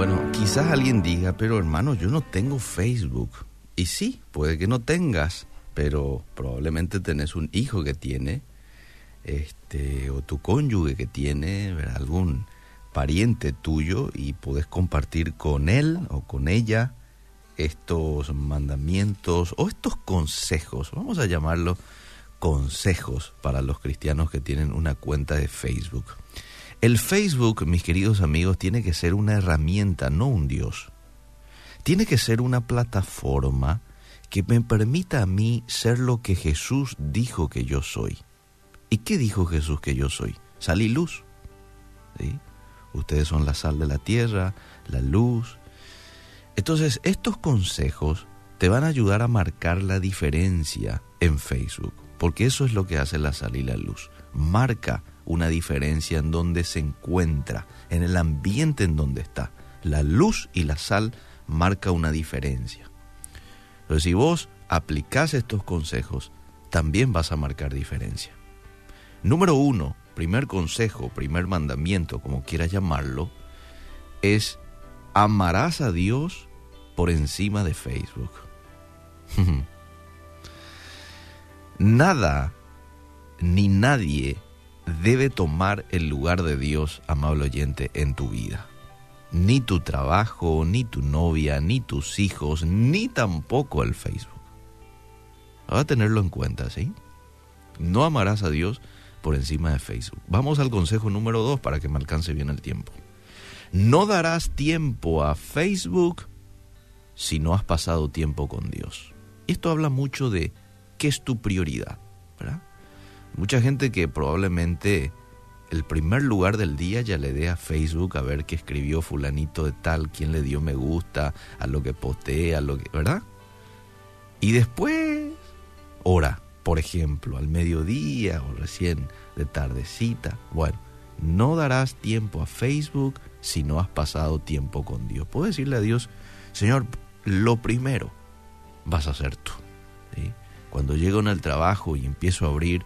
Bueno, quizás alguien diga, pero hermano, yo no tengo Facebook. Y sí, puede que no tengas, pero probablemente tenés un hijo que tiene, este, o tu cónyuge que tiene, algún pariente tuyo y puedes compartir con él o con ella estos mandamientos o estos consejos, vamos a llamarlo consejos para los cristianos que tienen una cuenta de Facebook. El Facebook, mis queridos amigos, tiene que ser una herramienta, no un Dios. Tiene que ser una plataforma que me permita a mí ser lo que Jesús dijo que yo soy. ¿Y qué dijo Jesús que yo soy? Sal y luz. Ustedes son la sal de la tierra, la luz. Entonces, estos consejos te van a ayudar a marcar la diferencia en Facebook, porque eso es lo que hace la sal y la luz. Marca una diferencia en donde se encuentra, en el ambiente en donde está. La luz y la sal marca una diferencia. Pero si vos aplicás estos consejos, también vas a marcar diferencia. Número uno, primer consejo, primer mandamiento, como quieras llamarlo, es amarás a Dios por encima de Facebook. Nada ni nadie debe tomar el lugar de Dios, amable oyente, en tu vida. Ni tu trabajo, ni tu novia, ni tus hijos, ni tampoco el Facebook. Va a tenerlo en cuenta, ¿sí? No amarás a Dios por encima de Facebook. Vamos al consejo número dos para que me alcance bien el tiempo. No darás tiempo a Facebook si no has pasado tiempo con Dios. Esto habla mucho de qué es tu prioridad, ¿verdad? Mucha gente que probablemente el primer lugar del día ya le dé a Facebook a ver qué escribió fulanito de tal, quién le dio me gusta, a lo que postea, a lo que, ¿verdad? Y después, hora, por ejemplo, al mediodía o recién de tardecita. Bueno, no darás tiempo a Facebook si no has pasado tiempo con Dios. Puedo decirle a Dios, Señor, lo primero vas a hacer tú. Cuando llego en el trabajo y empiezo a abrir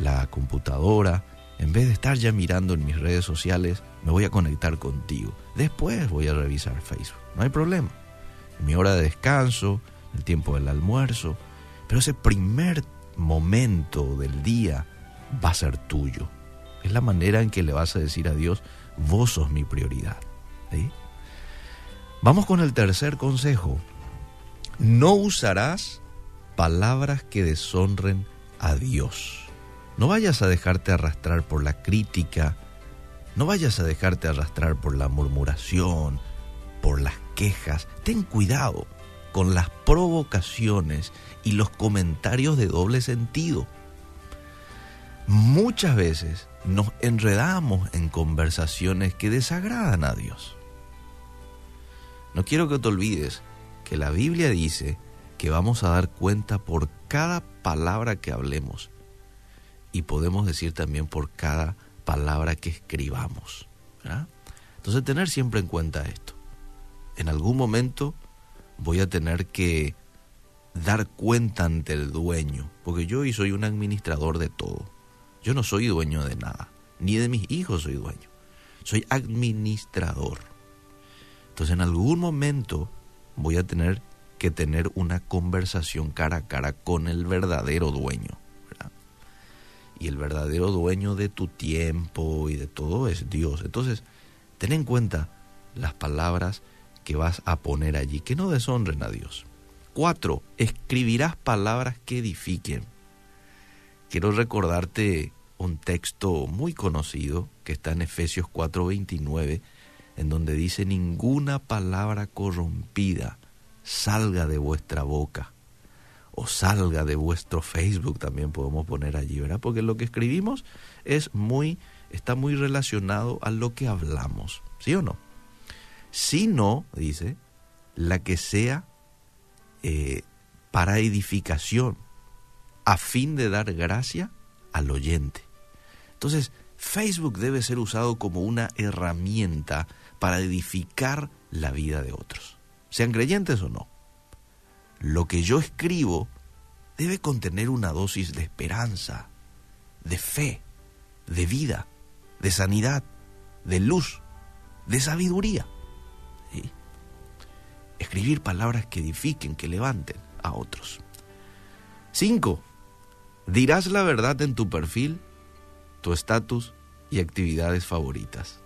la computadora, en vez de estar ya mirando en mis redes sociales, me voy a conectar contigo. Después voy a revisar Facebook. No hay problema. Mi hora de descanso, el tiempo del almuerzo. Pero ese primer momento del día va a ser tuyo. Es la manera en que le vas a decir a Dios, vos sos mi prioridad. Vamos con el tercer consejo. No usarás palabras que deshonren a Dios. No vayas a dejarte arrastrar por la crítica, no vayas a dejarte arrastrar por la murmuración, por las quejas. Ten cuidado con las provocaciones y los comentarios de doble sentido. Muchas veces nos enredamos en conversaciones que desagradan a Dios. No quiero que te olvides que la Biblia dice que vamos a dar cuenta por cada palabra que hablemos y podemos decir también por cada palabra que escribamos. Entonces tener siempre en cuenta esto. En algún momento voy a tener que dar cuenta ante el dueño, porque yo hoy soy un administrador de todo. Yo no soy dueño de nada, ni de mis hijos soy dueño. Soy administrador. Entonces en algún momento voy a tener que tener una conversación cara a cara con el verdadero dueño y el verdadero dueño de tu tiempo y de todo es Dios. Entonces, ten en cuenta las palabras que vas a poner allí, que no deshonren a Dios. Cuatro, escribirás palabras que edifiquen. Quiero recordarte un texto muy conocido que está en Efesios 4:29, en donde dice, ninguna palabra corrompida salga de vuestra boca o salga de vuestro Facebook, también podemos poner allí, ¿verdad? Porque lo que escribimos es muy, está muy relacionado a lo que hablamos, ¿sí o no? Si no, dice, la que sea eh, para edificación, a fin de dar gracia al oyente. Entonces, Facebook debe ser usado como una herramienta para edificar la vida de otros, sean creyentes o no lo que yo escribo debe contener una dosis de esperanza, de fe, de vida, de sanidad, de luz, de sabiduría. Escribir palabras que edifiquen, que levanten a otros. 5. Dirás la verdad en tu perfil, tu estatus y actividades favoritas.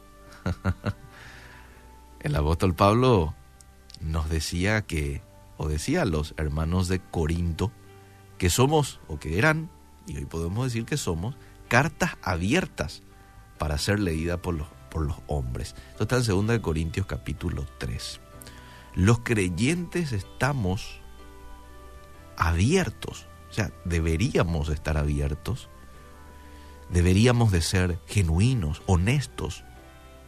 El apóstol Pablo nos decía que, o decía los hermanos de Corinto, que somos, o que eran, y hoy podemos decir que somos, cartas abiertas para ser leídas por los, por los hombres. Esto está en 2 Corintios capítulo 3. Los creyentes estamos abiertos, o sea, deberíamos estar abiertos, deberíamos de ser genuinos, honestos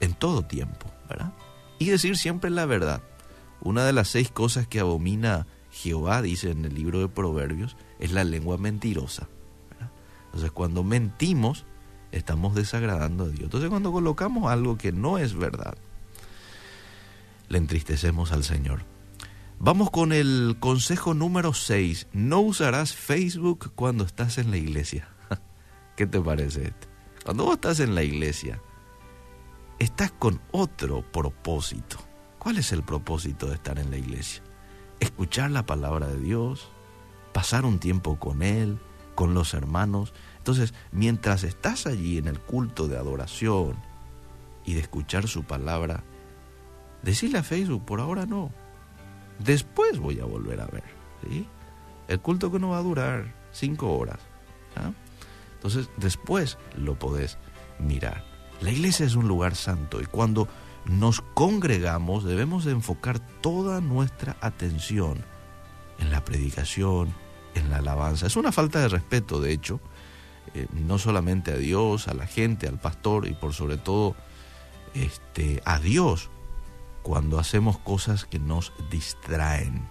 en todo tiempo, ¿verdad? Y decir siempre la verdad. Una de las seis cosas que abomina Jehová, dice en el libro de Proverbios, es la lengua mentirosa. Entonces cuando mentimos, estamos desagradando a Dios. Entonces cuando colocamos algo que no es verdad, le entristecemos al Señor. Vamos con el consejo número 6. No usarás Facebook cuando estás en la iglesia. ¿Qué te parece este? Cuando vos estás en la iglesia, estás con otro propósito. ¿Cuál es el propósito de estar en la iglesia? Escuchar la palabra de Dios, pasar un tiempo con Él, con los hermanos. Entonces, mientras estás allí en el culto de adoración y de escuchar su palabra, decirle a Facebook, por ahora no. Después voy a volver a ver. El culto que no va a durar cinco horas. Entonces, después lo podés mirar. La iglesia es un lugar santo y cuando nos congregamos debemos de enfocar toda nuestra atención en la predicación, en la alabanza. Es una falta de respeto, de hecho, eh, no solamente a Dios, a la gente, al pastor y por sobre todo este, a Dios cuando hacemos cosas que nos distraen.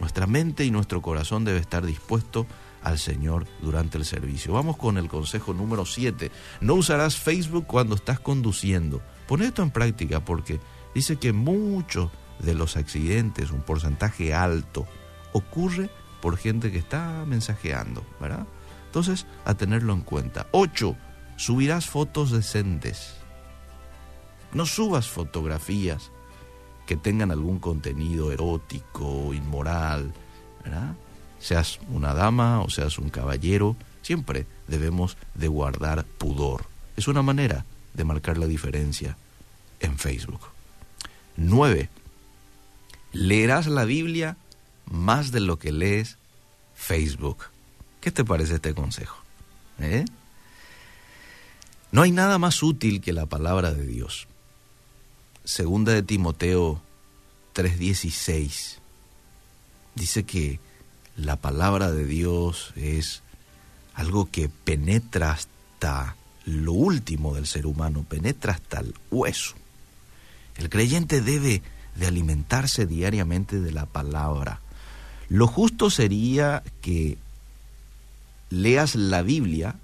Nuestra mente y nuestro corazón debe estar dispuesto al Señor durante el servicio. Vamos con el consejo número 7. No usarás Facebook cuando estás conduciendo. Pon esto en práctica porque dice que muchos de los accidentes, un porcentaje alto, ocurre por gente que está mensajeando, ¿verdad? Entonces, a tenerlo en cuenta. 8. Subirás fotos decentes. No subas fotografías que tengan algún contenido erótico, inmoral, ¿verdad? Seas una dama o seas un caballero, siempre debemos de guardar pudor. Es una manera de marcar la diferencia en Facebook. 9. Leerás la Biblia más de lo que lees Facebook. ¿Qué te parece este consejo? ¿Eh? No hay nada más útil que la palabra de Dios. Segunda de Timoteo 3:16 dice que la palabra de Dios es algo que penetra hasta lo último del ser humano, penetra hasta el hueso. El creyente debe de alimentarse diariamente de la palabra. Lo justo sería que leas la Biblia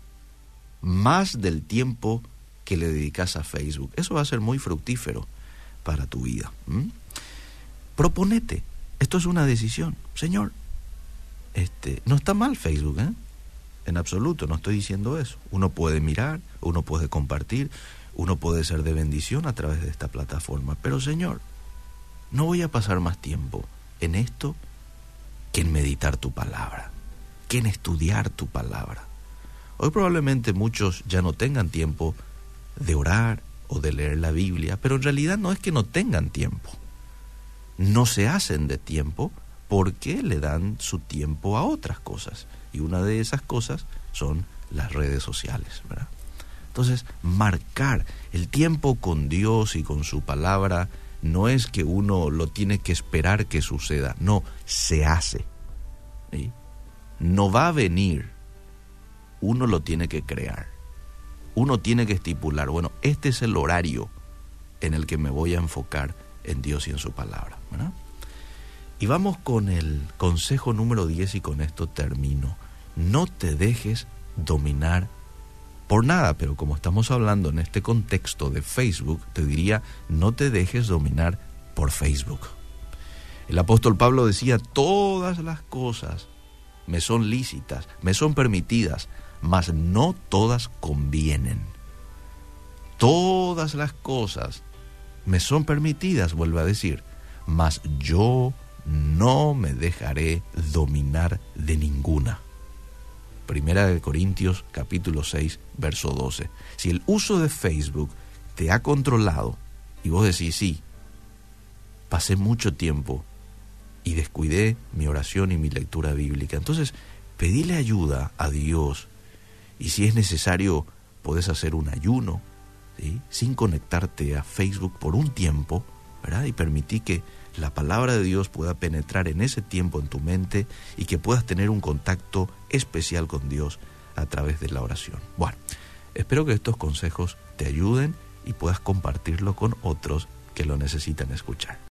más del tiempo que le dedicas a Facebook. Eso va a ser muy fructífero para tu vida. Proponete. Esto es una decisión. Señor, este, no está mal Facebook, ¿eh? En absoluto, no estoy diciendo eso. Uno puede mirar, uno puede compartir, uno puede ser de bendición a través de esta plataforma. Pero Señor, no voy a pasar más tiempo en esto que en meditar tu palabra, que en estudiar tu palabra. Hoy probablemente muchos ya no tengan tiempo de orar o de leer la Biblia, pero en realidad no es que no tengan tiempo. No se hacen de tiempo porque le dan su tiempo a otras cosas. Y una de esas cosas son las redes sociales, ¿verdad? Entonces, marcar el tiempo con Dios y con su palabra no es que uno lo tiene que esperar que suceda, no, se hace. No va a venir, uno lo tiene que crear. Uno tiene que estipular, bueno, este es el horario en el que me voy a enfocar en Dios y en su palabra. Y vamos con el consejo número 10 y con esto termino. No te dejes dominar por nada, pero como estamos hablando en este contexto de Facebook, te diría, no te dejes dominar por Facebook. El apóstol Pablo decía, todas las cosas me son lícitas, me son permitidas, mas no todas convienen. Todas las cosas me son permitidas, vuelve a decir, mas yo no me dejaré dominar de ninguna. Primera de Corintios capítulo 6, verso 12. Si el uso de Facebook te ha controlado y vos decís, sí, pasé mucho tiempo y descuidé mi oración y mi lectura bíblica, entonces pedile ayuda a Dios y si es necesario podés hacer un ayuno, sin conectarte a Facebook por un tiempo, Y permití que la palabra de Dios pueda penetrar en ese tiempo en tu mente y que puedas tener un contacto especial con Dios a través de la oración. Bueno, espero que estos consejos te ayuden y puedas compartirlo con otros que lo necesitan escuchar.